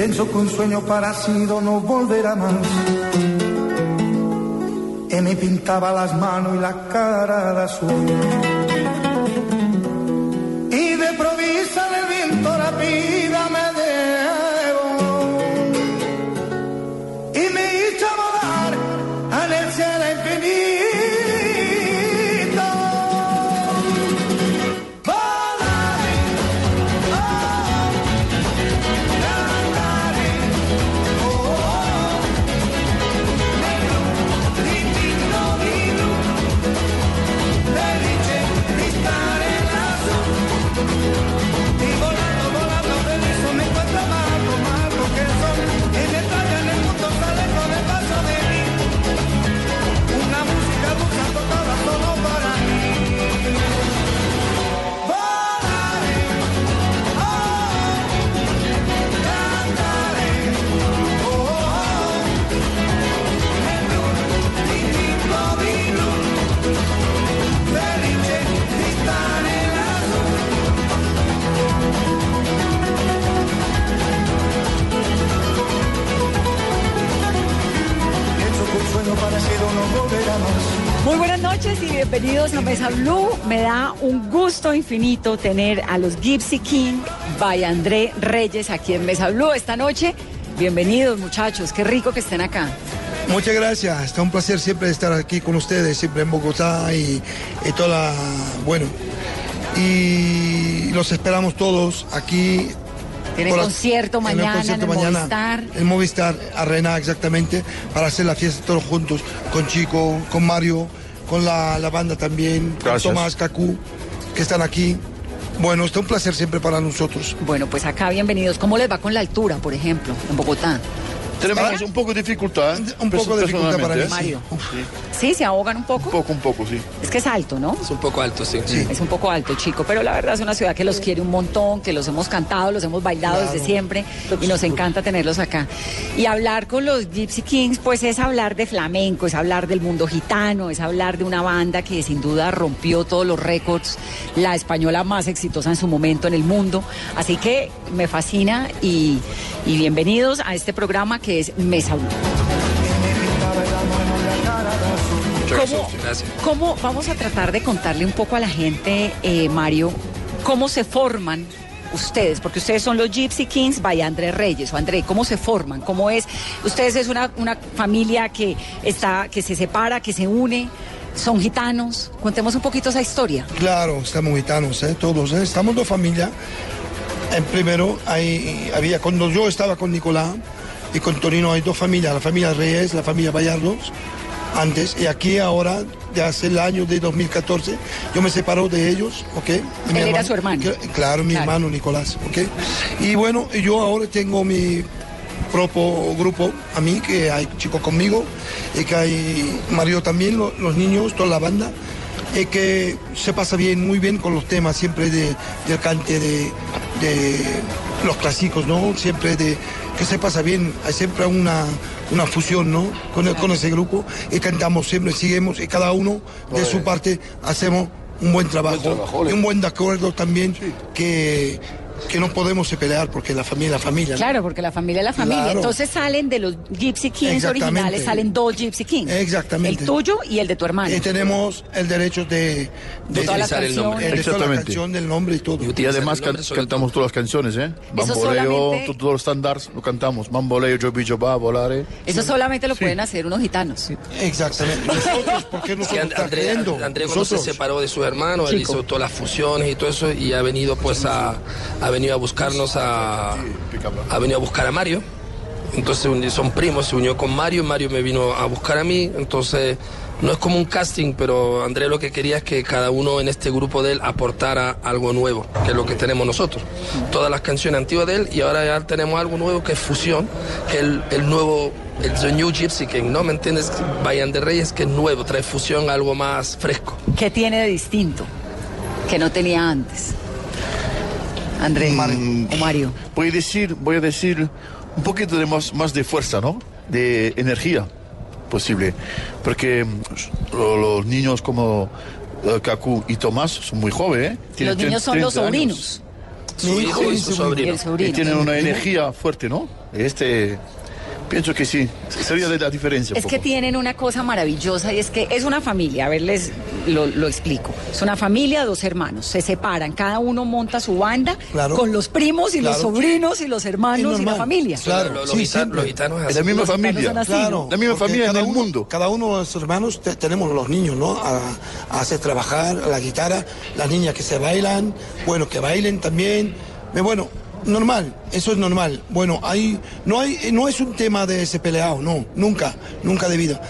Pienso que un sueño parecido no volverá más. Y me pintaba las manos y la cara de azul. Y de provisa Mesa Blue. Me da un gusto infinito tener a los Gypsy King by André Reyes aquí en Mesa Blue esta noche. Bienvenidos muchachos, qué rico que estén acá. Muchas gracias, está un placer siempre estar aquí con ustedes, siempre en Bogotá y, y toda la, bueno, y los esperamos todos aquí. La- concierto mañana concierto en el mañana, Movistar. En Movistar Arena, exactamente, para hacer la fiesta todos juntos, con Chico, con Mario, con la, la banda también, Gracias. con Tomás, Cacú, que están aquí. Bueno, está un placer siempre para nosotros. Bueno, pues acá bienvenidos. ¿Cómo les va con la altura, por ejemplo, en Bogotá? Tenemos un poco de dificultad. Un poco de dificultad para mí. Mario. ¿Sí? ¿Se ahogan un poco? Un poco, un poco, sí. Es que es alto, ¿no? Es un poco alto, sí. Es un poco alto, chico, pero la verdad es una ciudad que los quiere un montón, que los hemos cantado, los hemos bailado Claro. desde siempre y nos encanta tenerlos acá. Y hablar con los Gypsy Kings, pues es hablar de flamenco, es hablar del mundo gitano, es hablar de una banda que sin duda rompió todos los récords, la española más exitosa en su momento en el mundo. Así que me fascina y, y bienvenidos a este programa que es Mesa Blue. Muchas ¿Cómo, gracias. cómo- vamos a tratar de contarle un poco a la gente, eh, Mario, cómo se forman ustedes? Porque ustedes son los Gypsy Kings by André Reyes. O André, ¿cómo se forman? ¿Cómo es? Ustedes es una, una familia que está, que se separa, que se une, son gitanos. Contemos un poquito esa historia. Claro, estamos gitanos, ¿eh? todos, ¿eh? estamos dos familias. En primero, hay, había, cuando yo estaba con Nicolás y con Torino, hay dos familias, la familia Reyes, la familia Gallardos, antes, y aquí ahora, ya hace el año de 2014, yo me separo de ellos, ¿ok? De mi era su hermano. Cl- Claro, mi Claro. hermano Nicolás, ¿ok? Y bueno, yo ahora tengo mi propio grupo, a mí, que hay chicos conmigo, y que hay Mario también, lo- los niños, toda la banda, y que se pasa bien, muy bien con los temas, siempre de, del cante de, de los clásicos, ¿no? Siempre de que se pasa bien, hay siempre una, una fusión, ¿no? Con, el- con ese grupo, y cantamos siempre, seguimos, y cada uno de su parte hacemos un buen trabajo, trabajo, y un buen de acuerdo también, que, que no podemos pelear, porque la familia es la familia. ¿no? Claro, porque la familia es la familia. Claro. Entonces salen de los Gypsy Kings originales, salen dos Gypsy Kings. Exactamente. El tuyo y el de tu hermano. Y tenemos el derecho de, de, toda la utilizar el canción. nombre. el de la Exactamente. canción, del nombre y todo. Y además nombre can- cantamos todas las canciones, ¿eh? Bamboleo, solamente- todos los estándares lo cantamos. Bamboleo, yo bicho va, volare. Eso solamente lo pueden hacer unos gitanos. Exactamente. Nosotros, ¿por qué And- está André? André cuando se separó de sus hermanos, él Chico. hizo todas las fusiones y todo eso y ha venido pues a, ha venido a buscarnos a, ha venido a buscar a Mario. Entonces son primos, se unió con Mario, Mario me vino a buscar a mí, entonces no es como un casting, pero Andrés lo que quería es que cada uno en este grupo de él aportara algo nuevo, que es lo que tenemos nosotros. Todas las canciones antiguas de él y ahora ya tenemos algo nuevo que es fusión, que es el, el nuevo, el The New Gypsy King, ¿no? ¿Me entiendes? Vayan de Reyes, que es nuevo, trae fusión, algo más fresco. ¿Qué tiene de distinto que no tenía antes? Andrés o Mario. Voy a decir, voy a decir un poquito de más, más de fuerza, ¿no? De energía posible. Porque mm, lo- los niños como eh, Kaku y Tomás son muy jóvenes. ¿eh? Los niños son los 30 años. sobrinos. Su hijo y su sobrino. sobrino. Y tienen una energía fuerte, ¿no? Este, pienso que sí. Sería de la diferencia. Es que tienen una cosa maravillosa y es que es una familia, a ver, les lo, lo explico. Es una familia, dos hermanos, se separan, cada uno monta su banda Claro. con los primos y los sobrinos y los hermanos y la normal. familia. Claro, Los, los sí, gita- siempre. los gitanos es Es la así. misma Los gitanos familia. así. Claro, La misma porque familia en el uno- mundo. Cada uno de los hermanos te- tenemos los niños, ¿no? A, a hacer trabajar la guitarra, las niñas que se bailan, bueno, que bailen también. Bueno, normal, eso es normal. Bueno, hay, no, hay, no es un tema de ese peleado, no, nunca, nunca de vida.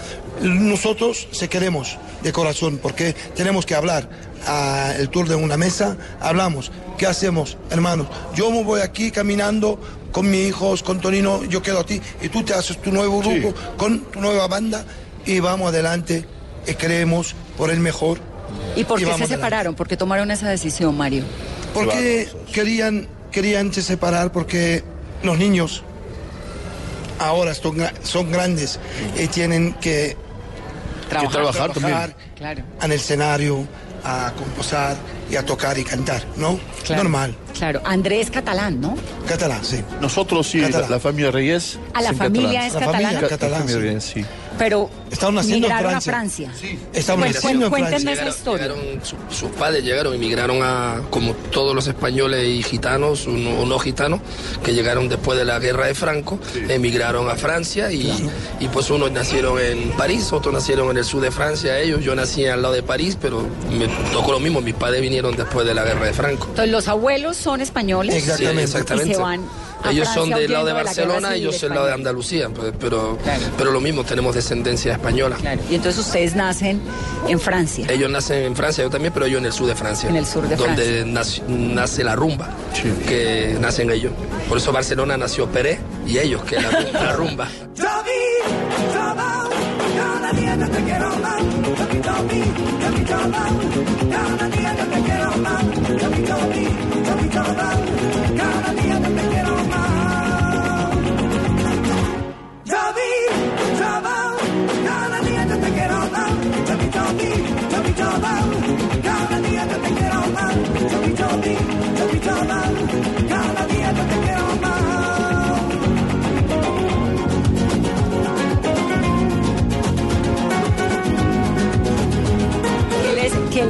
Nosotros se queremos de corazón porque tenemos que hablar. a el tour de una mesa, hablamos. ¿Qué hacemos, hermanos? Yo me voy aquí caminando con mis hijos, con Tonino, yo quedo a ti y tú te haces tu nuevo grupo con tu nueva banda y vamos adelante y creemos por el mejor. ¿Y por qué se separaron? ¿Por qué tomaron esa decisión, Mario? Porque querían, querían se separar porque los niños ahora son, son grandes y tienen que Trabajar. trabajar también. trabajar Claro. en el escenario, a composar y a tocar y cantar, ¿no? Claro. Normal. Claro, Andrés catalán, ¿no? Catalán, sí. Nosotros sí, la, Catalán. la familia Reyes. A la familia catalanes. es La familia catalana, Ca- catalán, la familia sí. Reyes, sí. Pero Estaban haciendo en migraron Francia. a Francia. Estaban Pues, haciendo en cuéntenme Francia. esa historia. llegaron- su- sus padres llegaron, emigraron a, como todos los españoles y gitanos, o no, o no gitanos, que llegaron después de la guerra de Franco, emigraron a Francia y, y pues unos nacieron en París, otros nacieron en el sur de Francia, ellos, yo nací al lado de París, pero me tocó lo mismo, mis padres vinieron después de la guerra de Franco. Entonces, los abuelos son españoles. Exactamente. Sí, exactamente. Y se van a Ellos son Francia del lado de la Barcelona, civil ellos del lado de. Andalucía, pues, pero, Claro. pero lo mismo, tenemos descendencia española. Claro. Y entonces ustedes nacen en Francia. Ellos nacen en Francia, yo también, pero yo en el sur de Francia. En el sur de Donde nac- nace la rumba, que nacen ellos. Por eso Barcelona nació Pérez y ellos, que la, la rumba.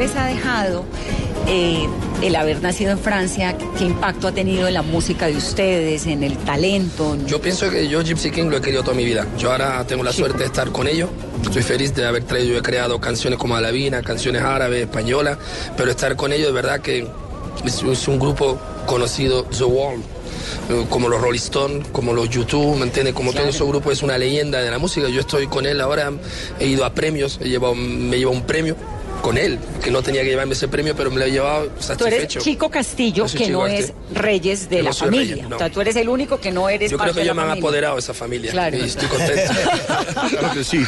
Les, ha dejado eh, el haber nacido en Francia? ¿Qué impacto ha tenido en la música de ustedes, en el talento? Yo pienso que yo Gypsy King lo he querido toda mi vida. Yo ahora tengo la suerte de estar con ellos. Estoy feliz de haber traído, yo he creado canciones como Alavina, canciones árabes, españolas, pero estar con ellos de verdad que es, es un grupo conocido, The Wall, eh, como los Rolling Stones, como los YouTube, ¿me entiendes? Como todo ese grupo es una leyenda de la música. Yo estoy con él ahora, he ido a premios, he llevado, me llevo un premio con él, que no tenía que llevarme ese premio, pero me lo he llevado Tú satisfecho. eres Chico Castillo, que Chico no es Reyes de Yo la no familia. Reyes, no. O sea, tú eres el único que no eres Yo creo que de ellos la me han apoderado de esa familia Claro. y estoy contento. Claro que sí.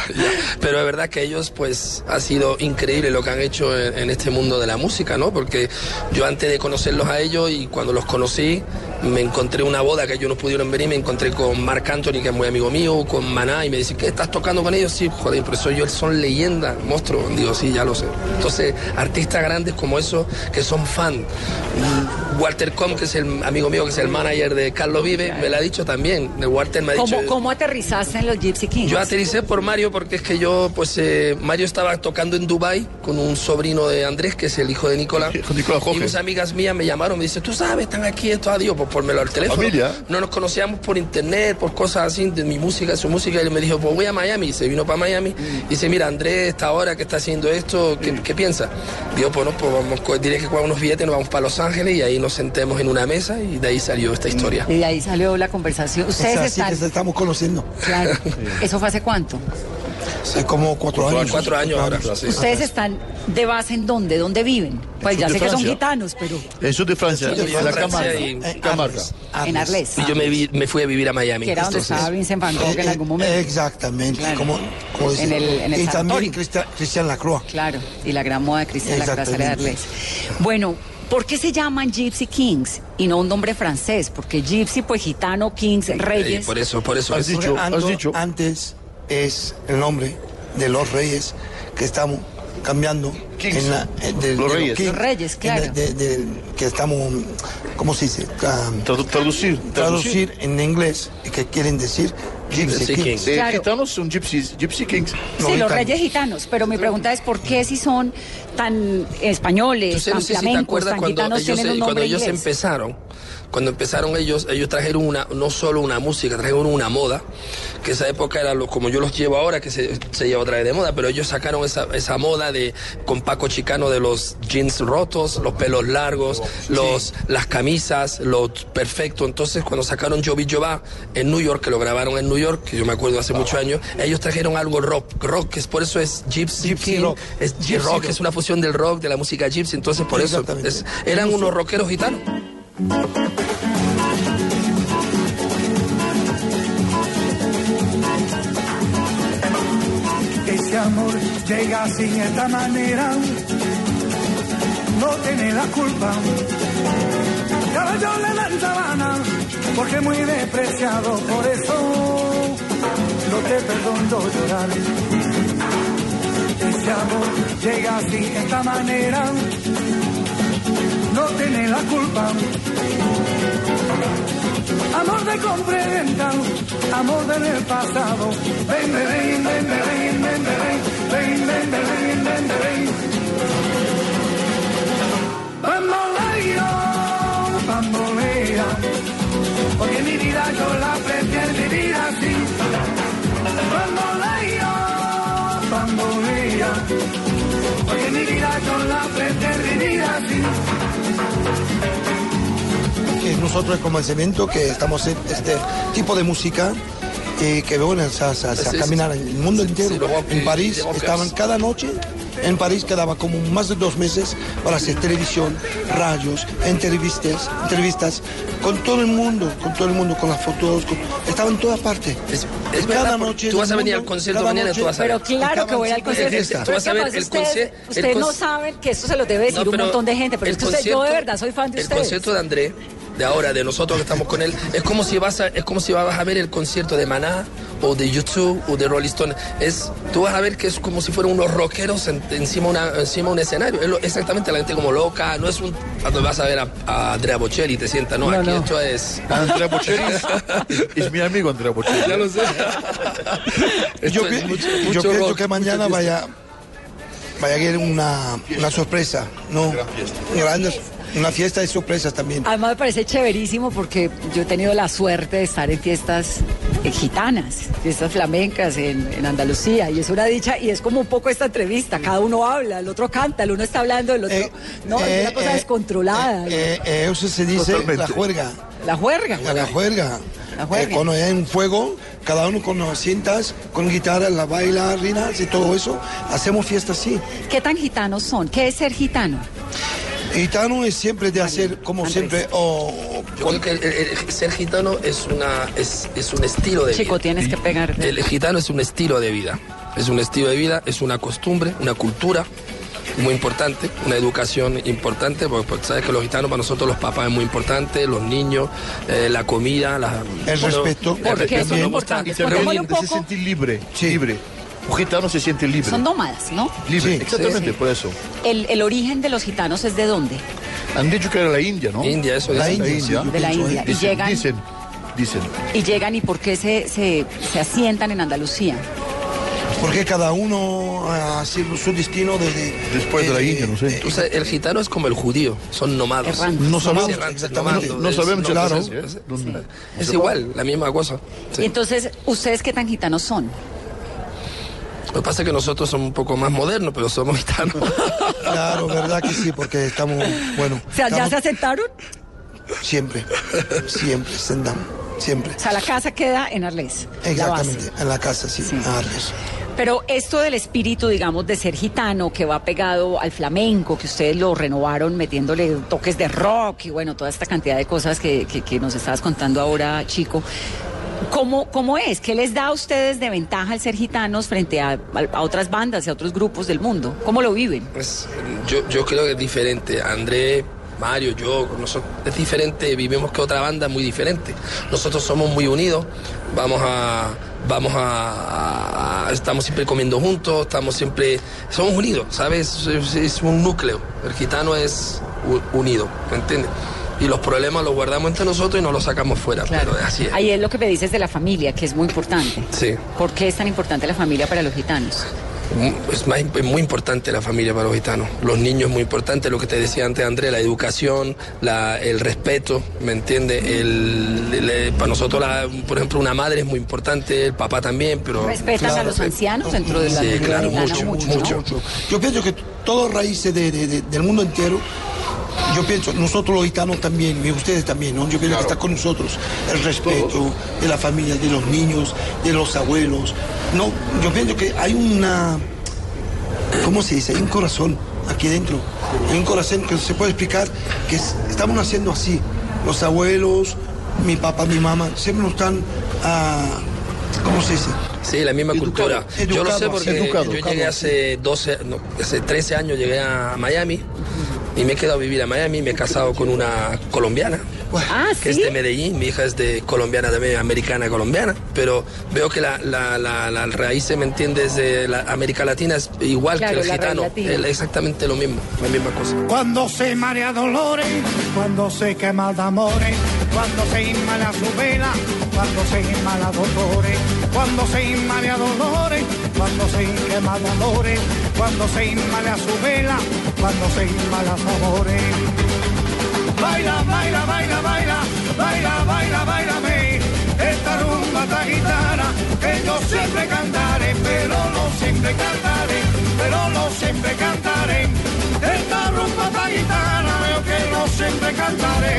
Pero es verdad que ellos, pues, ha sido increíble lo que han hecho en, en este mundo de la música, ¿no? Porque yo antes de conocerlos a ellos y cuando los conocí, me encontré una boda que ellos no pudieron venir, me encontré con Marc Anthony, que es muy amigo mío, con Maná, y me dice, ¿qué estás tocando con ellos? Sí, joder, pero eso ellos son leyendas, monstruos. Digo, sí, ya lo sé. Entonces, artistas grandes como esos que son fan. Mm, Walter Com, que es el amigo mío, que es el manager de Carlos Vive, me lo ha dicho también. Walter me ha dicho... ¿Cómo, ¿Cómo aterrizaste en los Gypsy Kings? Yo aterricé por Mario porque es que yo, pues, eh, Mario estaba tocando en Dubai con un sobrino de Andrés, que es el hijo de Nicolás. Nicolás y unas amigas mías me llamaron, me dicen, tú sabes, están aquí, esto, adiós, pues ponmelo al teléfono. Familia. No nos conocíamos por internet, por cosas así, de mi música, su música, y él me dijo, pues voy a Miami, y se vino para Miami, y dice, mira, Andrés está ahora que está haciendo esto, ¿qué, qué piensa? Digo, pues no, pues vamos, diré que con unos billetes, nos vamos para Los Ángeles, y ahí nos sentemos en una mesa, y de ahí salió esta historia. Y de ahí salió la conversación. Es Ustedes así están... que se estamos conociendo. Claro. ¿Eso fue hace cuánto? Hace como cuatro, Cuatro años. Cuatro años ahora. sí. ¿Ustedes están de base en dónde? ¿Dónde viven? Pues ya sé que son gitanos, pero En sur de Francia, Sí, en la Camarga. Eh, Camarga. Arles, en Arles. Y yo me, vi- me fui a vivir a Miami. Que era donde entonces- estaba Vincent Van Gogh en Eh, algún momento. Exactamente, Claro. como, como. En el- en el y también Cristian, Cristian Lacroix. Claro, y la gran moda de Cristian Lacroix sale de. Arles. Bueno, ¿por qué se llaman Gypsy Kings y no un nombre francés? Porque Gypsy, pues gitano, Kings, Eh, reyes. por eso, por eso. Has es- dicho, Porque has ando- dicho. Antes es el nombre de los reyes que estamos cambiando. En la, eh, de, Los de reyes. kings, Los reyes, en claro. de- de- que estamos, ¿cómo se dice? Ah, Tradu- traducir. traducir en inglés, que quieren decir Gypsy Kings. Kings. Claro. gitanos son gypsies, gypsy kings. Sí, los reyes gitanos, pero mi pregunta es por qué si son tan españoles, Yo sé, no tan si te flamencos, acuerdas tan cuando gitanos ellos, tienen un cuando ellos inglés. empezaron, cuando empezaron ellos, ellos trajeron una, no solo una música, trajeron una moda, que esa época era lo, como yo los llevo ahora, que se, se lleva otra vez de moda, pero ellos sacaron esa, esa moda de con Paco Chicano de los jeans rotos, los pelos largos, los, las camisas, lo perfecto. Entonces cuando sacaron Jovi Jova en New York, que lo grabaron en New York, que yo me acuerdo hace muchos años, ellos trajeron algo rock, rock, que es por eso es Gypsy, Gypsy King, rock. es Gypsy rock, rock. es una fusión del rock, de la música gypsy, entonces por eso es- eran unos rockeros gitanos. Ese amor llega sin esta manera, no tiene la culpa. Caballo le dan sabana, porque muy despreciado, por eso no te perdono llorar. Ese amor llega sin esta manera, no tiene la culpa. Amor de comprenda, amor del pasado. Ven, ven, ven, ven, ven, ven, ven, ven, ven, ven, ven. Bamboleo, mi vida yo la prefiero vivir así. Bamboleo, bambolea, porque mi vida yo la prefiero vivir así. que nosotros como el cemento que estamos en este tipo de música y que bueno, o sea, o sea, o sea, Sí, sí, caminar el mundo entero. En París estaban cada noche, en París quedaba como más de dos meses para hacer televisión, radios, entrevistas, entrevistas con todo el mundo, con todo el mundo, con las fotos, con- estaban en todas partes. Es, es verdad, cada porque noche tú vas a venir al mundo, concierto cada mañana noche- tú vas a ver. Pero claro que voy al concierto. Tú vas a ver pasa, el ustedes, el no saben que esto se lo debe decir No, un pero montón de gente, pero el es que usted- yo de concierto- verdad soy fan de el ustedes. concierto de André, de ahora, de nosotros que estamos con él, es como si vas a, es como si vas a ver el concierto de Maná o de YouTube o de Rolling Stone. Es, tú vas a ver que es como si fueran unos rockeros en- encima, una, encima de un escenario. Es lo- exactamente la gente como loca. No es un cuando vas a ver a, a Andrea Bocelli y te sientas. No, No, aquí no. esto es. Andrea Bocelli es, es mi amigo Andrea Bocelli. Ya lo sé. Yo, mucho- pienso rock, que mañana vaya, vaya a haber una, una sorpresa, ¿no? Gran fiesta. Grandes- una fiesta de sorpresas también. Además me parece chéverísimo porque yo he tenido la suerte de estar en fiestas eh, gitanas, fiestas flamencas en, en Andalucía y es una dicha y es como un poco esta entrevista, cada uno habla, el otro canta, el uno está hablando, el otro... Eh, no, es una cosa eh, descontrolada. eh, eh, eso se dice Totalmente. la juerga. la juerga. La juerga. La juerga. Eh, cuando hay un fuego, cada uno con las cintas, con guitarra, la bailarinas y todo eso, hacemos fiestas así. ¿Qué tan gitanos son? ¿Qué es ser gitano? Gitano es siempre de hacer, como Andrés. siempre, o Yo creo que el- el- el ser gitano es, una, es, es un estilo de Chico, vida. tienes que pegarte. El gitano es un estilo de vida. Es un estilo de vida, es una costumbre, una cultura muy importante, una educación importante, porque, porque sabes que los gitanos para nosotros los papás es muy importante, los niños, eh, la comida, la, El respeto. el ¿Por qué respeto, son no importantes? Y se Contémosle reúnen, un se poco. siente libre, Sí. libre. Un gitano se siente libre. Son nómadas, ¿no? Libre, Sí. exactamente, Sí. por eso. El, el origen de los gitanos es de dónde? Han dicho que era la India, ¿no? India, eso La es. India, India. sí, yo De la India. ¿eh? Y Dicen, llegan- dicen, dicen. Y llegan y por qué se, se, se asientan en Andalucía. Porque cada uno hace su destino desde... Después de la eh, India, no sé. Tú sabes, el gitano es como el judío, son nómadas. Errantes. No sabemos, Errantes, exactamente. no es- sabemos, no, claro. es- es- ¿Dónde? Es igual, la misma cosa. Sí. Y entonces, ¿ustedes qué tan gitanos son? Lo que pasa es que nosotros somos un poco más modernos, pero somos gitanos. Claro, verdad que sí, porque estamos, bueno, O sea, ¿ya estamos se asentaron? siempre, siempre, sentamos, siempre. O sea, la casa queda en Arles. la. Exactamente, en la casa, sí, Sí. a Arles. Pero esto del espíritu, digamos, de ser gitano, que va pegado al flamenco, que ustedes lo renovaron metiéndole toques de rock y bueno, toda esta cantidad de cosas que, que- que nos estabas contando ahora, chico. ¿Cómo, ¿Cómo es? ¿Qué les da a ustedes de ventaja al ser gitanos frente a, a- otras bandas y a otros grupos del mundo? ¿Cómo lo viven? Pues yo, yo creo que es diferente. André, Mario, yo, nosotros, es diferente, vivimos que otra banda muy diferente. Nosotros somos muy unidos, vamos a, vamos a, estamos siempre comiendo juntos, estamos siempre, somos unidos, ¿sabes? Es, es un núcleo. El gitano es unido, ¿me entiendes? Y los problemas los guardamos entre nosotros y no los sacamos fuera, pero así es. Ahí es lo que me dices de la familia, que es muy importante. Sí. ¿Por qué es tan importante la familia para los gitanos? Es, más, es muy importante la familia para los gitanos. Los niños es muy importante, lo que te decía antes André, la educación, la- el respeto, ¿me entiendes? El, el- para nosotros, la- por ejemplo, una madre es muy importante, el papá también, pero... ¿Respetan a los ancianos dentro de la Sí, claro, gitana? mucho, ¿no? mucho. Yo pienso que todas raíces de- de- de- del mundo entero, yo pienso, nosotros los gitanos también, y ustedes también, ¿no? Yo pienso que está con nosotros el respeto de la familia, de los niños, de los abuelos. No, yo pienso que hay una, ¿cómo se dice? Hay un corazón aquí dentro. Hay un corazón que se puede explicar que es- estamos haciendo así. Los abuelos, mi papá, mi mamá, siempre nos están, ah, ¿cómo se dice? Sí, la misma Educado, cultura. yo lo sé educado, porque educado, yo llegué hace 12, no, hace 13 años llegué a Miami y me he quedado a vivir a Miami, me he casado con una colombiana. Ah, que es ¿sí? de Medellín, mi hija es de colombiana también, americana colombiana, pero veo que la, la, la, la raíz, ¿me entiendes?, de la América Latina es igual Claro, que el gitano, es exactamente lo mismo, la misma cosa. Cuando se marea dolores, cuando se quema de amores, cuando se inmala su vela, cuando se inmala dolores, cuando se inmala dolores, cuando se quema de amores, cuando se inmala su vela, cuando se inmala su amores. Baila, baila, baila, baila, baila, baila, bailame, esta rumba tan gitana que yo siempre cantaré, pero no siempre cantaré, pero no siempre cantaré. Tan gitana yo que no siempre cantaré.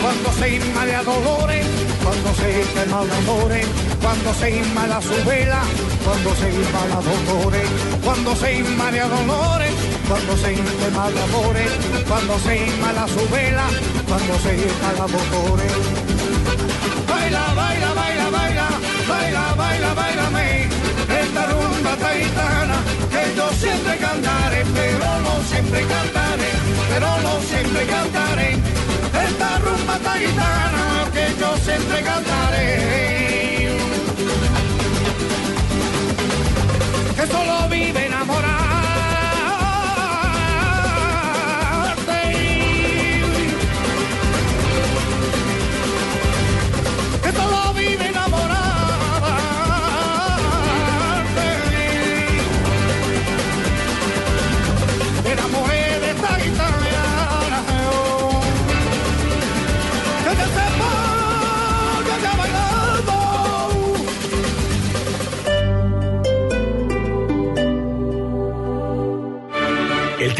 Cuando se inmala dolores, cuando se quema de amores, cuando se inmala su vela, cuando se inmala dolores, cuando se inmala dolores, cuando se quema de amores, cuando se inmala su vela, cuando se inmala dolores. Baila, baila, baila, baila, baila, baila, bailame, esta rumba taitana yo siempre cantaré, pero no siempre cantaré, pero no siempre cantaré. Esta rumba taitana que yo siempre cantaré. Que solo vive enamorarte.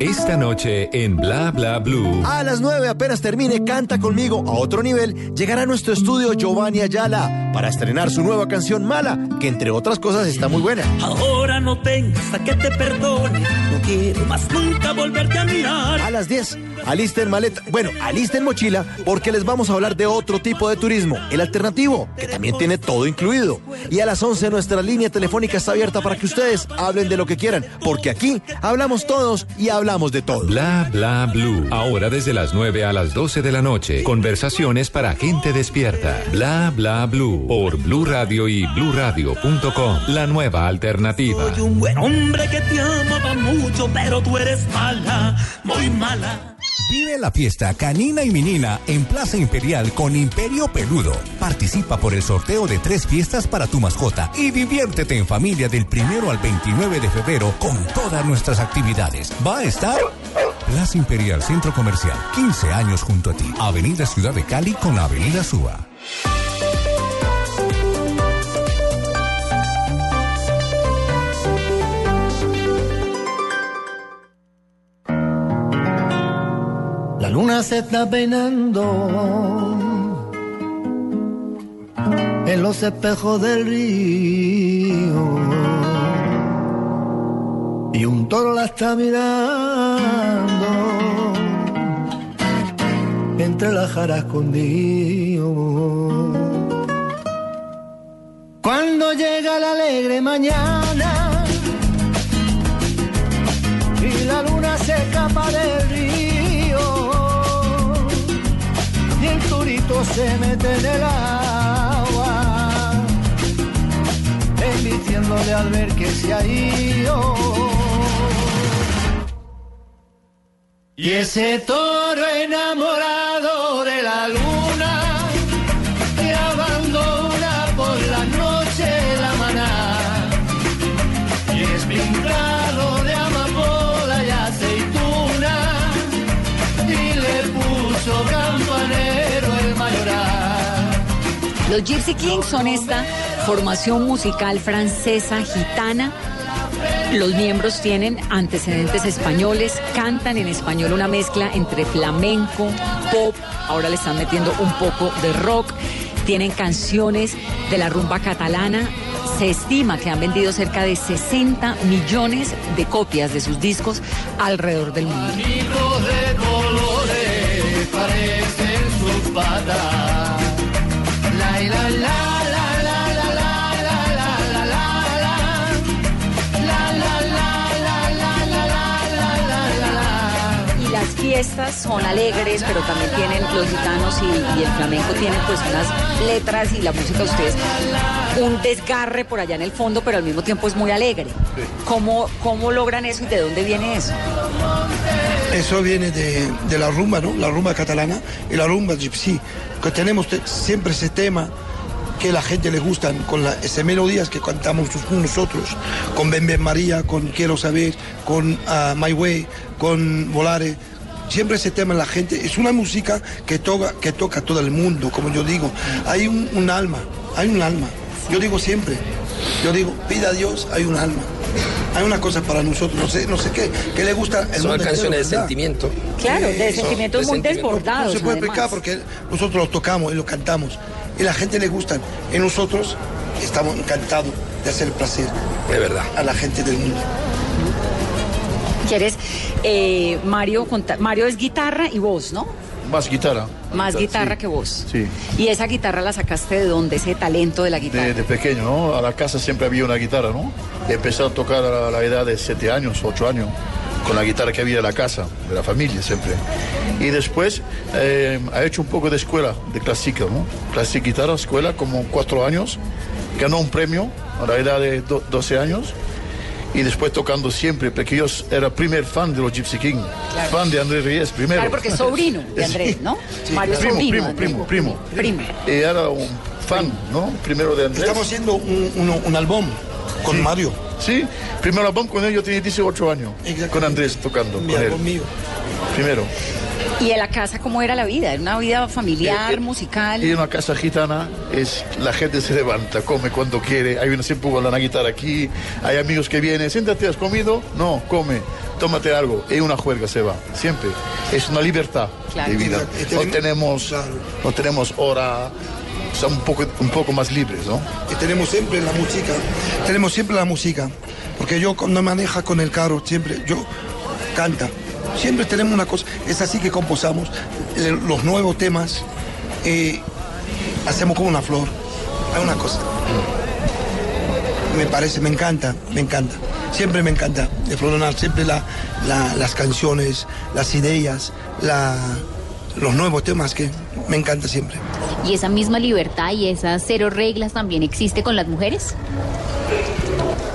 Esta noche en Bla Bla Blue. A las 9 apenas termine Canta conmigo a otro nivel, llegará a nuestro estudio Giovanni Ayala para estrenar su nueva canción Mala, que entre otras cosas está muy buena. Ahora no tengas a que te perdone, no quiero más nunca volverte a mirar. A las 10, alisten maleta, bueno, alisten mochila, porque les vamos a hablar de otro tipo de turismo, el alternativo, que también tiene todo incluido. Y a las 11 nuestra línea telefónica está abierta para que ustedes hablen de lo que quieran, porque aquí hablamos todos y hablamos de todo. Bla Bla Blue. Ahora desde las 9 a las 12 de la noche. Conversaciones para gente despierta. Bla Bla Blue. Por Blue Radio y bluradio.com. La nueva alternativa. Soy un buen hombre que te amaba mucho, pero tú eres mala, muy mala. Vive la fiesta canina y menina en Plaza Imperial con Imperio Peludo. Participa por el sorteo de tres fiestas para tu mascota y diviértete en familia del primero al 29 de febrero con todas nuestras actividades. Va a estar Plaza Imperial Centro Comercial, 15 años junto a ti. Avenida Ciudad de Cali con Avenida Suba. La luna se está peinando en los espejos del río y un toro la está mirando entre las jaras escondido. Cuando llega la alegre mañana y la luna se escapa del se mete en el agua, diciéndole al ver que se ha ido. Y ese toro enamorado de la luna Los Gypsy Kings son esta formación musical francesa gitana. Los miembros tienen antecedentes españoles, cantan en español una mezcla entre flamenco, pop, ahora le están metiendo un poco de rock, tienen canciones de la rumba catalana. Se estima que han vendido cerca de 60 millones de copias de sus discos alrededor del mundo. Fiestas son alegres, pero también tienen los gitanos y, y el flamenco tienen pues unas letras y la música de ustedes un desgarre por allá en el fondo, pero al mismo tiempo es muy alegre. ¿Cómo, cómo logran eso y de dónde viene eso? Eso viene de, de la rumba, ¿no? La rumba catalana y la rumba gypsy. Que tenemos te- siempre ese tema que la gente le gustan, con la, esas melodías que cantamos nosotros, con Ben Ben María, con Quiero Saber, con ah, My Way, con Volare. Siempre ese tema la gente, es una música que toca, que toca a todo el mundo, como yo digo. Hay un, un alma, hay un alma. Yo digo siempre, yo digo, pida a Dios, hay un alma. Hay una cosa para nosotros, no sé, no sé qué, que le gusta el Son entero, canciones de ¿verdad? sentimiento. Claro, de Eso, sentimientos muy desbordados. No se puede además. explicar porque nosotros lo tocamos y lo cantamos. Y la gente le gustan. Y nosotros estamos encantados de hacer placer. De verdad. A la gente del mundo. ¿Quieres, eh, Mario, Mario es guitarra y voz, ¿no? Más guitarra. Más guitarra que voz. Sí, ¿Y esa guitarra la sacaste de dónde? Ese talento de la guitarra. de, de pequeño, ¿no? A la casa siempre había una guitarra, ¿no? Empecé a tocar a la edad de 7 años, 8 años, con la guitarra que había en la casa, de la familia siempre. Y después eh, ha hecho un poco de escuela, de clásica, ¿no? Clásica guitarra, escuela, como 4 años. Ganó un premio a la edad de do- 12 años. Y después tocando siempre, porque yo era primer fan de los Gypsy King, fan de Andrés Reyes, primero. Claro, porque sobrino de Andrés, ¿no? Mario es primo, sobrino. primo, Andrés. primo, primo. Primo. Y era un fan, ¿no? Primero de Andrés. Estamos haciendo un, un, un álbum con Mario. Sí, primer álbum con él yo tenía 18 años, con Andrés tocando. Mi con él. álbum mío. Primero. ¿Y en la casa cómo era la vida? ¿Era una vida familiar, musical? Y en una casa gitana es la gente se levanta, come cuando quiere, hay una siempre con la guitarra aquí, hay amigos que vienen, siéntate, ¿has comido? No, come, tómate algo, y una juerga se va, siempre. Es una libertad Claro. de vida. Este- No tenemos, no tenemos hora, son un poco, un poco más libres, ¿no? Y tenemos siempre la música. Tenemos siempre la música. Porque yo cuando maneja con el carro, siempre, yo canta. Siempre tenemos una cosa. Es así que composamos eh, los nuevos temas. eh, hacemos como una flor. Hay una cosa. Me parece, me encanta, me encanta. Siempre me encanta de Floronal, siempre la- la- las canciones, las ideas, los nuevos temas que me encanta siempre. ¿Y esa misma libertad y esas cero reglas también existe con las mujeres?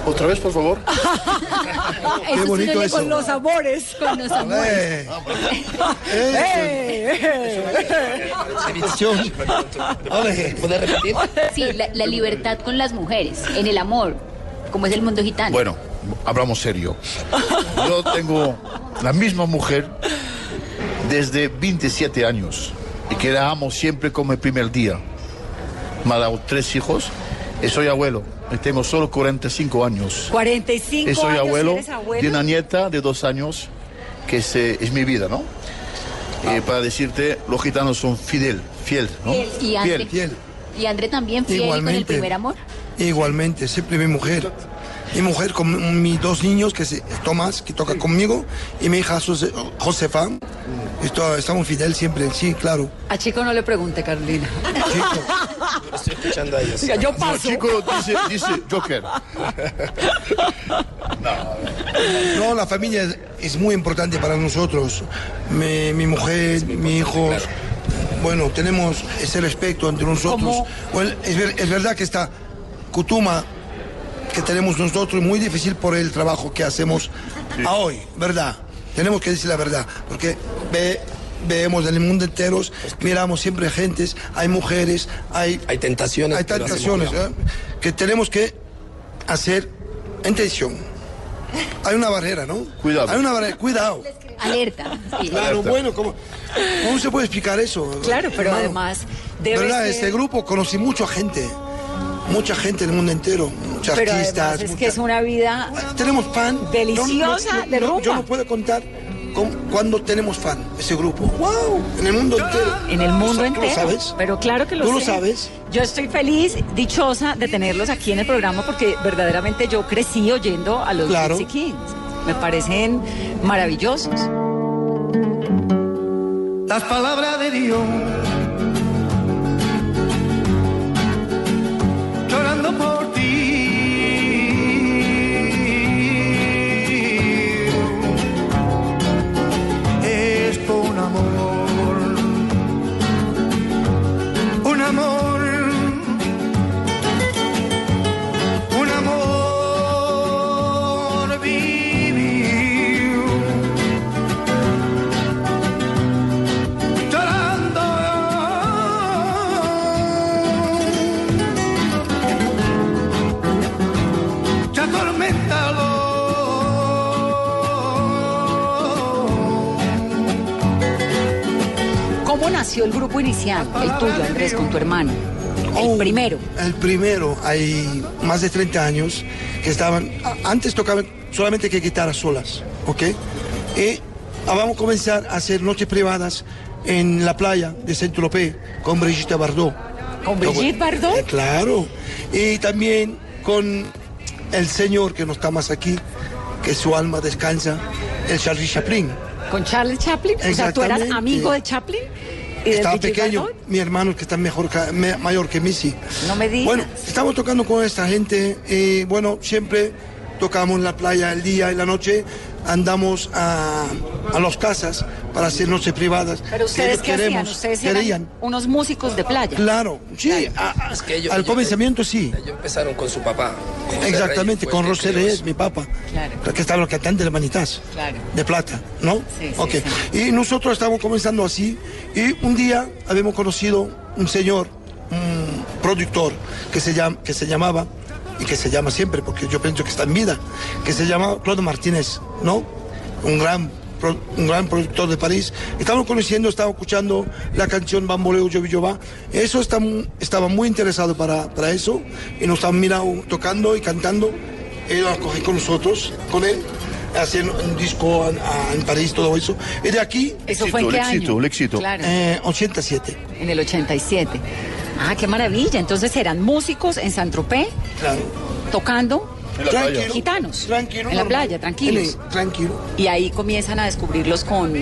Otra vez, por favor. Eso bonito eso. con los amores. Con los amores. Eh, ¿Puedes repetir? Sí, la, la libertad con las mujeres, en el amor, como es el mundo gitano. Bueno, hablamos serio. Yo tengo la misma mujer desde 27 años y que la amo siempre como el primer día. Me ha dado tres hijos y soy abuelo. Tengo solo 45 años. 45 Y soy años, abuelo, de una nieta de dos años que es, eh, es mi vida, ¿no? Eh, para decirte, los gitanos son fidel, fiel, ¿no? Y André, Fiel. y André también fiel y con el Igualmente. primer amor. Igualmente, siempre mi mujer. Mi mujer con mis dos niños, que es Tomás, que toca conmigo, y mi hija Jose- Josefa. Esto- estamos fidel siempre, sí, claro. A Chico no le pregunte, Carolina. Estoy escuchando a ellos. Diga, yo No, paso. chico, dice, dice Joker. No, la familia es, es muy importante para nosotros. Mi, mi mujer, mi hijos. Bueno, tenemos ese respeto entre nosotros. Bueno, es, ver- es verdad que esta cutuma que tenemos nosotros es muy difícil por el trabajo que hacemos a hoy, ¿verdad? Tenemos que decir la verdad, porque ve, vemos en el mundo entero, miramos siempre gentes, hay mujeres, hay, Hay tentaciones. hay tentaciones ¿eh? que tenemos que hacer en tensión. Hay una barrera, ¿no? Cuidado. Hay una barrera, cuidado. Alerta. sí. Claro, bueno, ¿cómo, ¿cómo se puede explicar eso? Claro, pero Hermano? además debe ¿Verdad? ser- Este grupo conocí mucha gente. Mucha gente en el mundo entero. Muchos artistas. es que es una vida Tenemos fan. deliciosa No, no, de rumba. Yo no puedo contar con, cuando tenemos fan, ese grupo. ¡Wow! En el mundo entero. en el mundo ¿Tú entero. lo sabes? Pero claro que lo ¿Tú lo sabes? Yo estoy feliz, dichosa de tenerlos aquí en el programa porque verdaderamente yo crecí oyendo a los Claro. Gypsy Kings. Me parecen maravillosos. Las palabras de Dios. Llorando por ti. Inicial, el tuyo, Andrés, con tu hermano? El primero. El primero, hay más de 30 años que estaban. Antes tocaban solamente que guitarras solas, ¿ok? Y ah, vamos a comenzar a hacer noches privadas en la playa de Saint-Tropez con Brigitte Bardot. ¿Con Brigitte Bardot? Eh, claro. Y también con el señor que no está más aquí, que su alma descansa, el Charlie Chaplin. ¿Con Charles Chaplin? O sea, ¿tú eras amigo de Chaplin? ¿Y de Estaba pequeño, mi hermano que está mejor, me- mayor que mí, sí. No me digas. Bueno, estamos tocando con esta gente y bueno, siempre tocamos en la playa el día y la noche, andamos a, a las casas para hacer noches privadas. Pero ustedes Que hacían? querían. eran unos músicos de playa. Claro, sí, a- a- Es que ellos- al ellos- comenzamiento sí. Ellos empezaron con su papá. José Exactamente, Reyes, con creó Reyes, mi papá. Claro. Que estaba los cantantes de Manitas. Claro. De plata, ¿no? Sí, sí, ok. Y nosotros estamos comenzando así. Y un día habíamos conocido un señor, un productor, que se, llama, que se llamaba, y que se llama siempre, porque yo pienso que está en vida, que se llama Claude Martínez, ¿no? Un gran, pro- un gran productor de París. Estamos conociendo, estamos escuchando la canción Bamboleo Yo Yo Va. Eso está, estaba muy interesado para, para eso. Y nos han mirado tocando y cantando. Él lo cogí con nosotros, con él, haciendo un disco en, a- en París, todo eso. Y de aquí, ¿Eso fue en qué año? Claro. eh, 87. En el 87. Ah, qué maravilla. Entonces eran músicos en San Tropez, Claro. tocando En la playa. gitanos. Tranquilo, En la normal. playa, tranquilos. En- Tranquilo. Y ahí comienzan a descubrirlos con,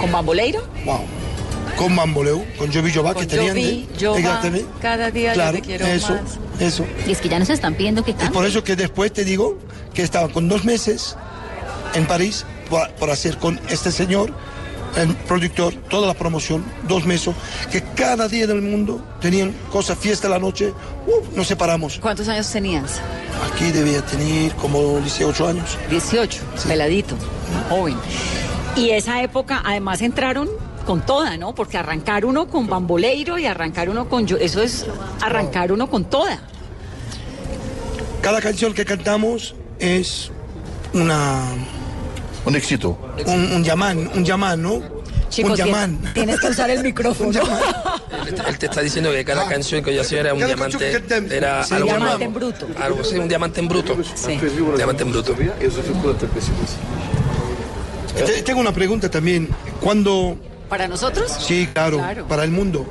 con Bamboleiro. Wow. Con Bamboleo, con Jovi Jova, que tenían. Jovi, de- cada día yo claro, te quiero eso, más. Eso. Y es que ya nos están pidiendo que Es cante. por eso que después te digo que estaba con dos meses en París por, por hacer con este señor el productor, toda la promoción, dos meses, que cada día del mundo tenían cosas, fiesta la noche, uh, nos separamos. ¿Cuántos años tenías? Aquí debía tener como 18 años. 18, peladito, joven. Y esa época, además, entraron con toda, ¿no? Porque arrancar uno con bamboleiro y arrancar uno con... yo- Eso es arrancar uno con toda. Cada canción que cantamos es una... Un éxito. Un, un llamán, un llamán, ¿no? Chicos, un llamán. tienes que usar el micrófono. Él, te está diciendo que cada canción que yo hacía era un diamante, era Sí, algo diamante nuevo. en bruto. Algo, sí, un diamante en bruto. Un diamante en bruto. Te- Tengo una pregunta también. ¿Cuándo ¿Para nosotros? Sí, claro, Claro. para el mundo,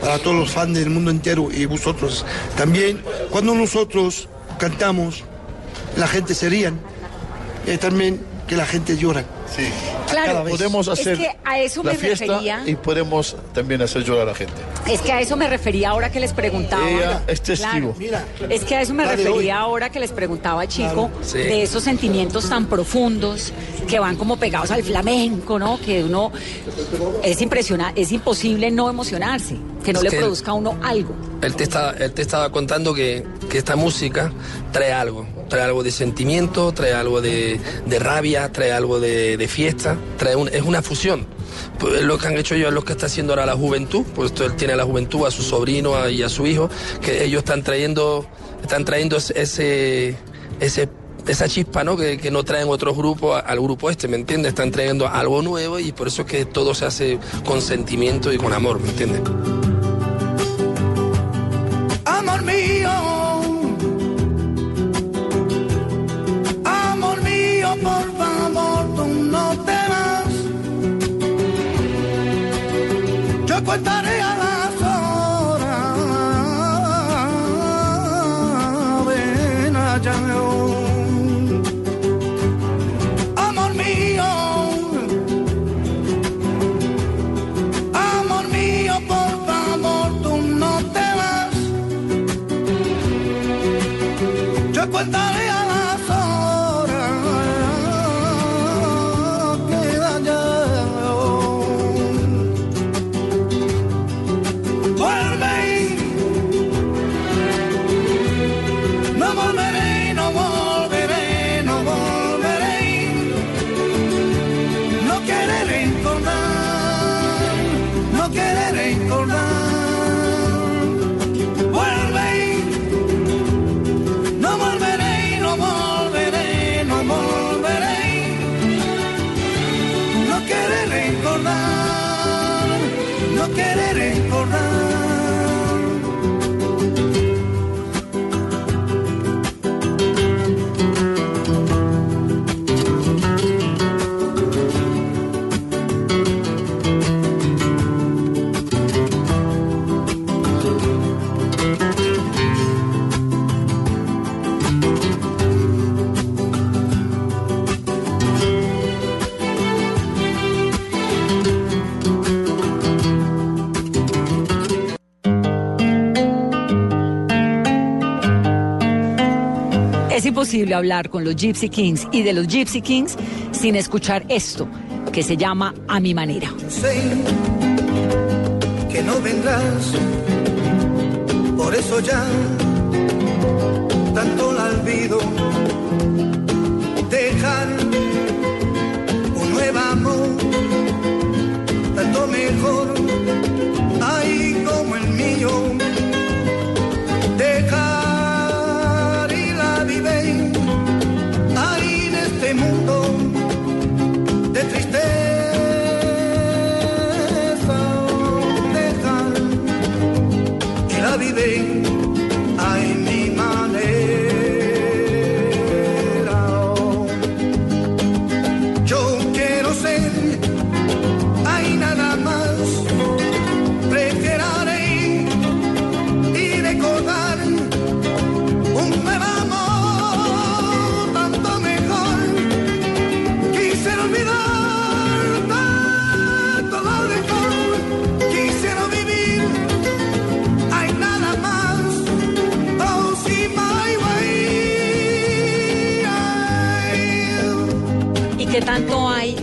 para todos los fans del mundo entero y vosotros también. Cuando nosotros cantamos, la gente se rían y también que la gente llora. Sí. Claro. Podemos es hacer que a eso la me fiesta refería. y podemos también hacer llorar a la gente. Es que a eso me refería ahora que les preguntaba. Ella es testigo. Claro. Mira, Es que a eso me la refería hoy. ahora que les preguntaba, chico, Sí. de esos sentimientos tan profundos que van como pegados al flamenco, ¿no? Que uno es impresionante, es imposible no emocionarse, que no Es le que- produzca a uno algo. Él te, está, él te estaba contando que, que esta música trae algo, trae algo de sentimiento, trae algo de, de rabia, trae algo de, de fiesta, trae un- es una fusión. Pues es lo que han hecho ellos, es lo que está haciendo ahora la juventud, pues él tiene a la juventud, a su sobrino y a su hijo, que ellos están trayendo, están trayendo ese, ese esa chispa ¿no? Que, que no traen otros grupos al grupo este, ¿me entiendes? Están trayendo algo nuevo y por eso es que todo se hace con sentimiento y con amor, ¿me entiendes? Amor mío, Yo contaré a las horas. Ven allá. Amor mío, amor mío, por favor, tú no te vas. Yo contaré Es imposible hablar con los Gypsy Kings y de los Gypsy Kings sin escuchar esto, que se llama A mi manera. Sé que no vendrás, por eso ya tanto la olvido. Dejar un nuevo amor, tanto mejor, ahí como el mío.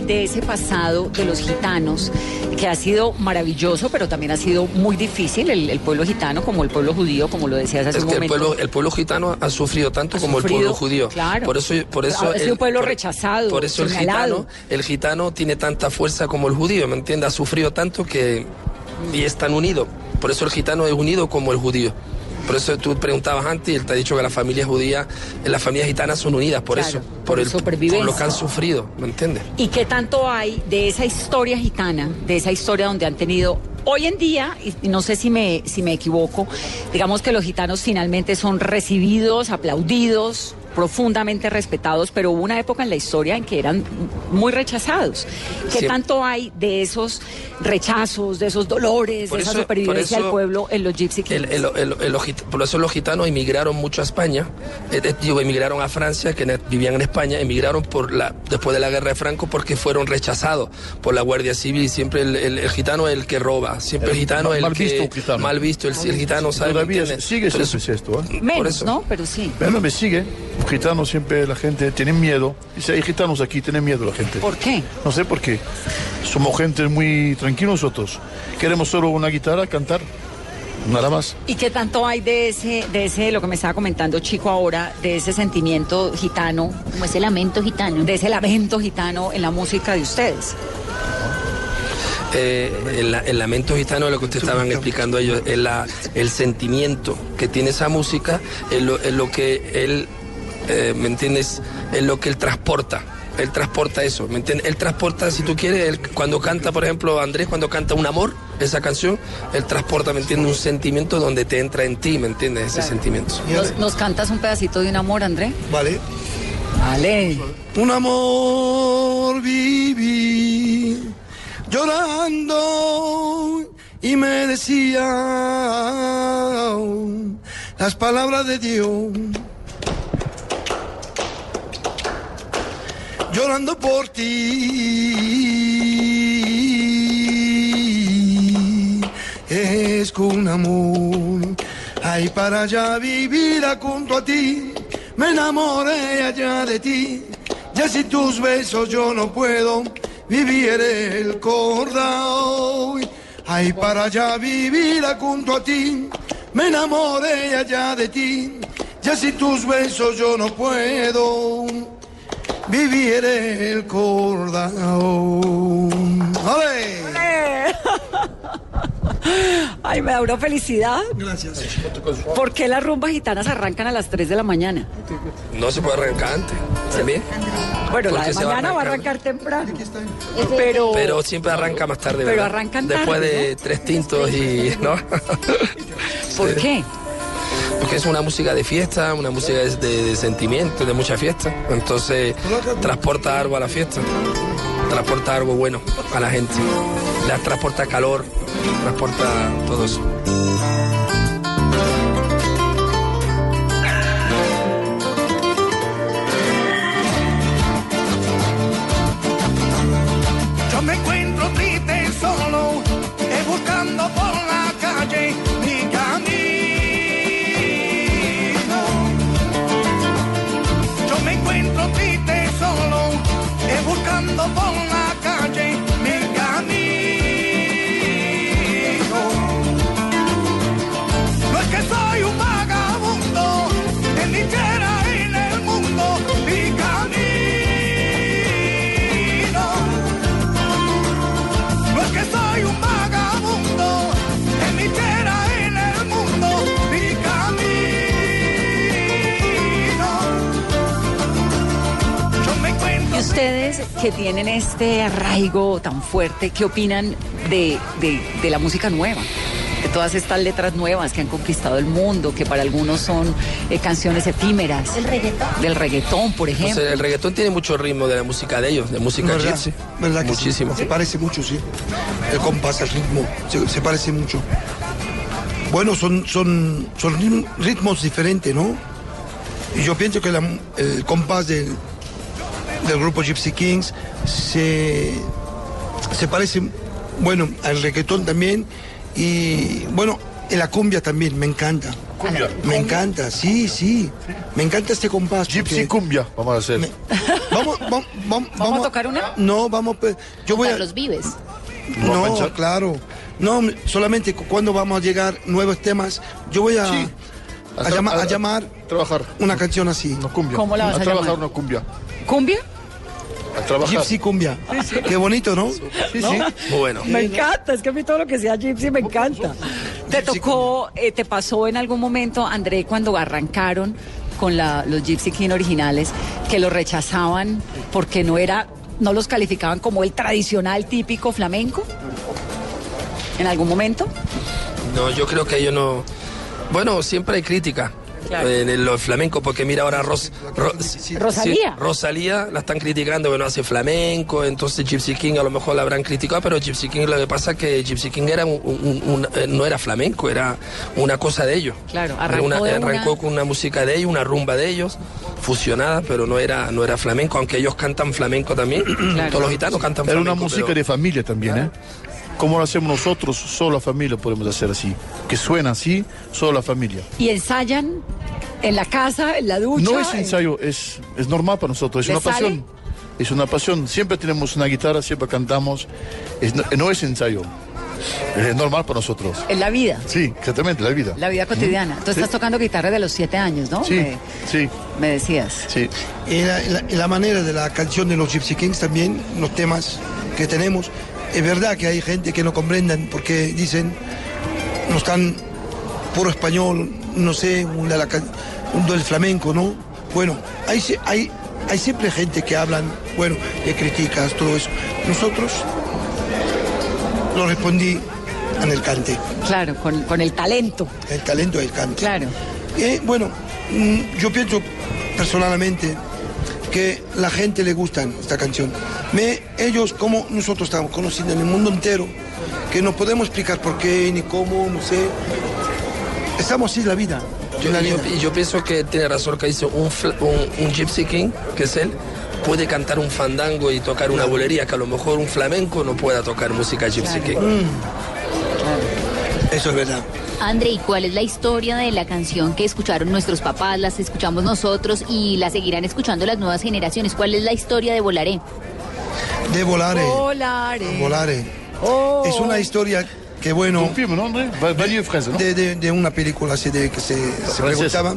De ese pasado de los gitanos que ha sido maravilloso, pero también ha sido muy difícil, el, el pueblo gitano como el pueblo judío, como lo decías hace Es un que el momento? pueblo, el pueblo gitano ha sufrido tanto Ha como el pueblo judío. claro. Por eso, por eso sido el- un pueblo por- rechazado, Por eso el gitano, el gitano tiene tanta fuerza como el judío, ¿me entiendes? Ha sufrido tanto que y están unidos. Por eso el gitano es unido como el judío. Por eso tú preguntabas antes y él te ha dicho que las familias judías, las familias gitanas son unidas por Claro, eso, por por, el, supervivencia. por lo que han sufrido, ¿me entiendes? ¿Y qué tanto hay de esa historia gitana, de esa historia donde han tenido hoy en día, y y no sé si me, si me equivoco, digamos que los gitanos finalmente son recibidos, aplaudidos, profundamente respetados, pero hubo una época en la historia en que eran muy rechazados. ¿Qué Sí. tanto hay de esos rechazos, de esos dolores, Por de esa eso- supervivencia por del pueblo en los Gypsy Kings? El- el- el- por eso los gitanos emigraron mucho a España, eh, eh, digo, emigraron a Francia, que vivían en España, emigraron por la, después de la guerra de Franco porque fueron rechazados por la Guardia Civil y siempre el, el- el gitano es el que roba, siempre el, El gitano mal- es el mal que... visto gitano. Mal visto, el, el gitano sabe, ¿me Todavía sigue siempre esto, ¿eh? Menos, eso. ¿no? Pero sí. Bueno, me sigue. Un gitano siempre la gente tiene miedo. Dice, hay gitanos aquí, tienen miedo la gente. ¿Por qué? No sé por qué. Somos gente muy tranquilos nosotros. Queremos solo una guitarra, cantar. Nada más. ¿Y qué tanto hay de ese, de ese, lo que me estaba comentando Chico ahora, de ese sentimiento gitano? Como ese lamento gitano. De ese lamento gitano en la música de ustedes. Eh, el, la- el lamento gitano es lo que ustedes estaban explicando ellos, es la, el sentimiento que tiene esa música, es lo, es lo que él, eh, ¿me entiendes? Es lo que él transporta. Él transporta eso, ¿me entiendes? Él transporta, si tú quieres, él, cuando canta, por ejemplo, Andrés, cuando canta Un Amor, esa canción, él transporta, ¿me entiendes? Un sentimiento donde te entra en ti, ¿me entiendes? Ese Claro. sentimiento. ¿Nos, nos cantas un pedacito de un amor, André? Vale. Vale. Un amor viví llorando y me decía las palabras de Dios. Llorando por ti es con un amor. Ay, para allá vivir junto a ti, me enamoré allá de ti. Ya sin tus besos yo no puedo vivir el cordón. Ay, para allá vivir junto a ti, me enamoré allá de ti. Ya sin tus besos yo no puedo vivir el cordón. ¡Ale! Ay, me da una felicidad. Gracias. ¿Por qué las rumbas gitanas arrancan a las 3 de la mañana? No se puede arrancar antes, también. Bueno, la de se va a mañana va a arrancar. temprano. Pero, Pero siempre arranca más tarde, Pero ¿verdad? arrancan Después tarde, de tres tintos y... ¿no? ¿por qué? Porque es una música de fiesta, una música de, de- de sentimiento, de mucha fiesta. Entonces transporta algo a la fiesta, transporta algo bueno a la gente. La transporta calor, transporta todo eso. Que tienen este arraigo tan fuerte, ¿qué opinan de, de- de la música nueva? De todas estas letras nuevas que han conquistado el mundo, que para algunos son eh, canciones efímeras. ¿El reggaetón? Del reggaetón, por O ejemplo. sea, el reggaetón tiene mucho ritmo de la música de ellos, de música ¿Verdad? gypsy. ¿Verdad que sí? Muchísimo. Se parece mucho, sí. El compás, el ritmo, se, se parece mucho. Bueno, son, son, son ritm- ritmos diferentes, ¿no? Y yo pienso que la- el compás del, del grupo Gypsy Kings se, se parece, bueno, al reggaetón también. Y bueno, en la cumbia también, me encanta. Me encanta, sí, sí. Me encanta este compás. Gypsy cumbia, vamos a hacer. Vamos, vamos, vamos, ¿Vamos a tocar una? No, vamos, pues, yo voy a... Carlos Vives. No, claro. No, solamente cu- cuando vamos a llegar nuevos temas, yo voy a, Sí. a, llama- a a- llamar trabajar. una canción así. Una cumbia. ¿Cómo la vas a trabajar llamar? una cumbia. ¿Cumbia? A trabajar. Gypsy cumbia. Qué bonito, ¿no? Sí, ¿No? sí. Bueno. Me encanta, es que a mí todo lo que sea gypsy me encanta. ¿Te tocó, eh, te pasó en algún momento, André, cuando arrancaron con la- los Gypsy King originales, que los rechazaban porque no era, no los calificaban como el tradicional típico flamenco? ¿En algún momento? No, yo creo que ellos no. Bueno, siempre hay crítica. Claro. En el- los flamencos, porque mira ahora Ros- Ro- Rosalía. sí, Rosalía la están criticando que no hace flamenco, entonces Gypsy King a lo mejor la habrán criticado, pero Gypsy King lo que pasa es que Gypsy King era un- un- un- eh, no era flamenco, era una cosa de ellos. Claro, Era arrancó una- de arrancó una- con una música de ellos, una rumba de ellos, fusionada, pero no era, no era flamenco, aunque ellos cantan flamenco también. Todos los gitanos cantan Era flamenco. una música pero- de familia también, ¿eh? Como lo hacemos nosotros, solo la familia podemos hacer así. Que suena así, solo la familia. ¿Y ensayan en la casa, en la ducha? No es en- ensayo, es, es normal para nosotros, es ¿Le una pasión. Es una pasión. Siempre tenemos una guitarra, siempre cantamos. Es- no, no es ensayo, es normal para nosotros. En la vida, Sí, exactamente, la vida. la vida cotidiana. Tú estás tocando guitarra de los siete años, ¿no? Sí, Me, sí, me decías. sí. Y la, y la- y la manera de la canción de los Gypsy Kings también, los temas que tenemos. Es verdad que hay gente que no comprenden porque dicen, no están puro español, no sé, un, la un del flamenco, ¿no? Bueno, hay, hay, hay siempre gente que hablan, bueno, que criticas, todo eso. Nosotros lo respondí en el cante, Claro, con, con el talento. el talento del cante. Claro. Eh, bueno, mm, yo pienso personalmente que la gente le gusta esta canción. Me, ellos, como nosotros estamos conocidos en el mundo entero, que no podemos explicar por qué ni cómo, no sé. Estamos así en la vida. Yo, la yo- vida. yo pienso que tiene razón que dice un, un, un Gypsy King, que es él, puede cantar un fandango y tocar una bolería, que a lo mejor un flamenco no pueda tocar música Gypsy King. Eso es verdad. André, ¿y cuál es la historia de la canción que escucharon nuestros papás, las escuchamos nosotros y la seguirán escuchando las nuevas generaciones? ¿Cuál es la historia de Volaré? De Volare. Volare. Volare. Oh. Es una historia que bueno. De, de- de una película así de que se, se preguntaba.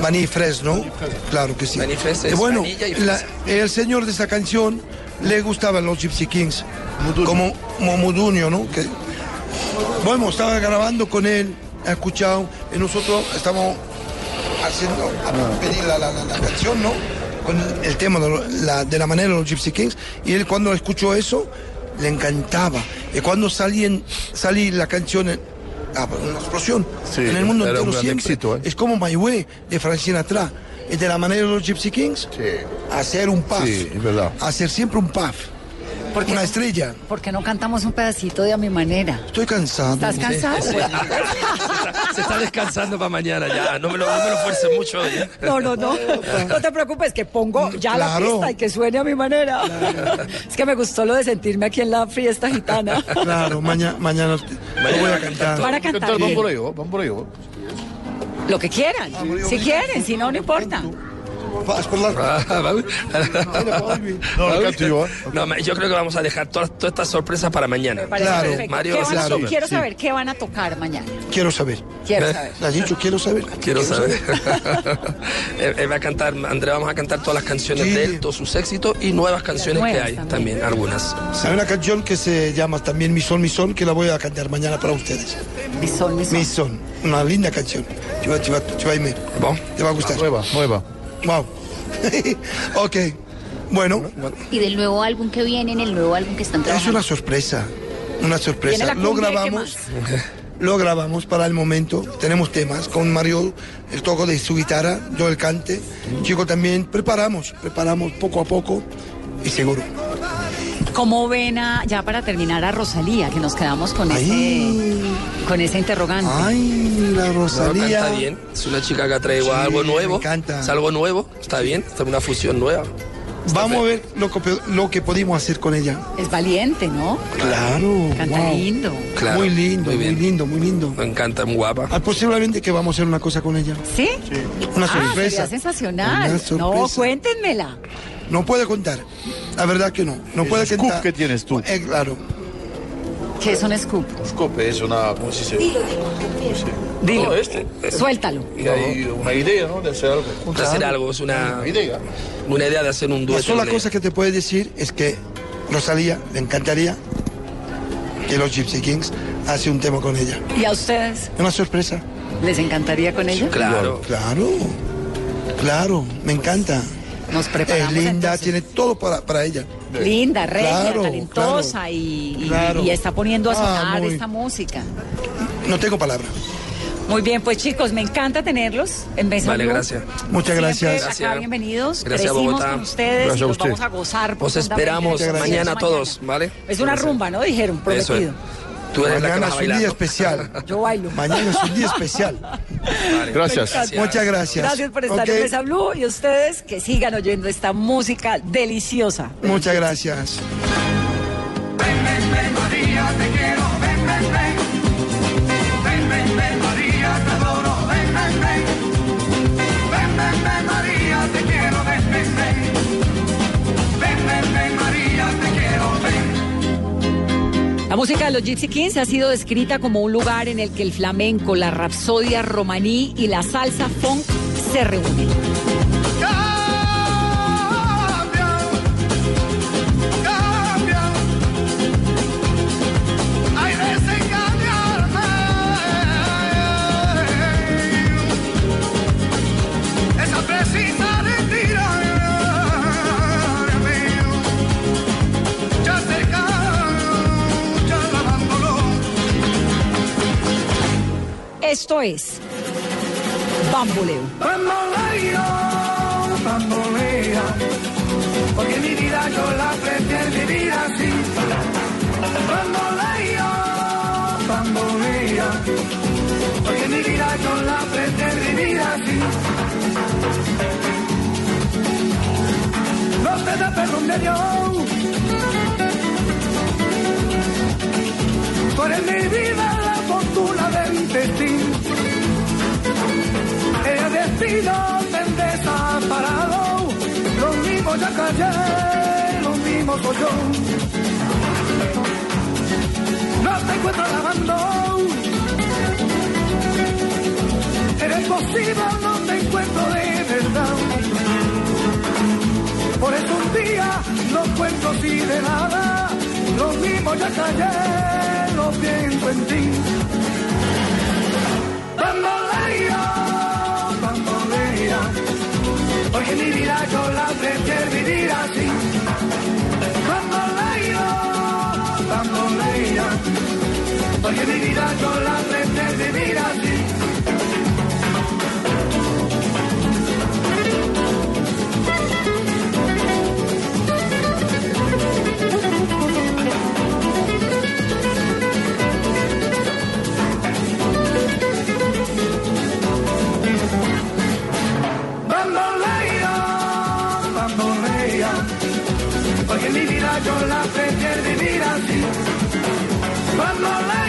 Vanille Fraise, ¿no? Claro que sí. Bueno, vanilla y la- fresa. el señor de esa canción le gustaban los Gypsy Kings. Como Momuduño, ¿no? Que, bueno, estaba grabando con él, ha escuchado, y nosotros estamos haciendo, a pedir la, la- la- canción, ¿no? Con el tema de, la, de la manera de los Gypsy Kings. Y él cuando escuchó eso, le encantaba. Y cuando salí, en, salí la canción, en- ah, una explosión. Sí, en el mundo entero siempre. éxito, ¿eh? Es como My Way de Francina Sinatra. Y de la manera de los Gypsy Kings, hacer un puff. Sí, es verdad. Hacer siempre un puff. ¿Por qué Una no- estrella. ¿Por qué no cantamos un pedacito de a mi manera? Estoy cansado. ¿Estás cansado? Bueno, Se está descansando para mañana ya, no me lo, no me lo fuerces mucho hoy. ¿eh? No, no, no. No te preocupes, que pongo ya la pista y que suene a mi manera. Es que me gustó lo de sentirme aquí en la fiesta gitana. Claro, mañana, mañana lo voy a cantar. Van a cantar Cantar bien. bamboleo, bamboleo. Lo que quieran. Si quieren, si no, no importa. Vas por la- vale. No, lo canto yo, ¿eh? No, yo creo que vamos a dejar todas, todas estas sorpresas para mañana. Claro. perfecto. Mario, ¿Qué a claro. to- quiero Sí. saber qué van a tocar mañana. Quiero saber. Quiero saber. ¿Le has dicho quiero saber? Quiero saber. él, él va a cantar, André, vamos a cantar todas las canciones Sí. de él, todos sus éxitos y nuevas canciones que nuevas hay también. también, algunas. Hay una canción que se llama también Mi Son, Mi Son, que la voy a cantar mañana para ustedes. Mi sol, mi sol. Mi Son, una linda canción. Chiva, chiva, chivaime. Bon. Te va a gustar. Nueva, nueva. Wow. ok. Bueno, Y del nuevo álbum que viene, en el nuevo álbum que están es trabajando. una sorpresa. Una sorpresa. Lo cumbia, ¿y qué grabamos. Lo grabamos para el momento. Tenemos temas con Mario, el toco de su guitarra, yo el cante. Chico también. Preparamos, preparamos poco a poco y seguro. ¿Cómo ven a, ya para terminar a Rosalía, que nos quedamos con ese, con ese interrogante? Ay, la Rosalía. canta bien. Es una chica que ha traído Sí, algo me nuevo. encanta. Es algo nuevo. Está bien. Está una fusión nueva. Vamos a ver lo que, lo que pudimos hacer con ella. Es valiente, ¿no? Claro. Canta wow. lindo. Claro, muy lindo, muy muy, bien. lindo, muy lindo. Me encanta, muy guapa. Ah, posiblemente que vamos a hacer una cosa con ella. ¿Sí? Una Ah, sorpresa. sería sensacional. Una No, cuéntenmela. No puede contar. La verdad que no. No puede scoop contar. que tienes tú. Eh, claro. ¿Qué es un scoop? Scoop es una. ¿Cómo se dice? Dilo. No, este. Suéltalo. Y hay una idea, ¿no? De hacer algo. De hacer algo, es una, Una idea. una idea de hacer un La dueto. sola de- cosa que te puedo decir es que Rosalía le encantaría que los Gypsy Kings hace un tema con ella. ¿Y a ustedes? Una sorpresa. ¿Les encantaría con ella? Claro. Claro. Claro. Me encanta. Nos Es preparamos linda, entonces. tiene todo para, para ella. Linda, regia, Claro, talentosa y, y- claro. y está poniendo a Ah, sonar muy- esta música. No tengo palabra. Muy bien, pues chicos, me encanta tenerlos en Mesa Vale, Blue. gracias. Muchas Siempre gracias. Acá Gracias. bienvenidos. Gracias, Crecimos Bogotá. con ustedes Gracias y a los usted. vamos a gozar. Os esperamos mañana mañana. todos, ¿vale? Es una rumba, ¿no? Dijeron, Eso prometido. es. Tú eres Mañana es un día especial. Yo bailo. Mañana es un día especial. Vale. Gracias. Muchas gracias. Gracias por estar en Mesa Blue y ustedes que sigan oyendo esta música deliciosa. Muchas gracias. La música de los Gypsy Kings ha sido descrita como un lugar en el que el flamenco, la rapsodia romaní y la salsa funk se reúnen. Esto es Bamboleo. Bamboleo, bambolea, porque mi vida yo la prefiero vivir así. Bamboleo, bambolea, porque mi vida yo la prefiero vivir así. No te da perdón de Dios, por mi vida El destino me desamparado, lo mismo ya callé, lo mismo soy yo. No te encuentro lavando, en el posible no te encuentro de verdad. Por eso un día no cuento así de nada, lo mismo ya callé, lo pienso en ti. Bambolea, porque mi vida yo la prefiero vivir así. Bamboleo, bambolea, porque mi vida yo la prefiero vivir así. mi vida yo la fe mira así. Cuando la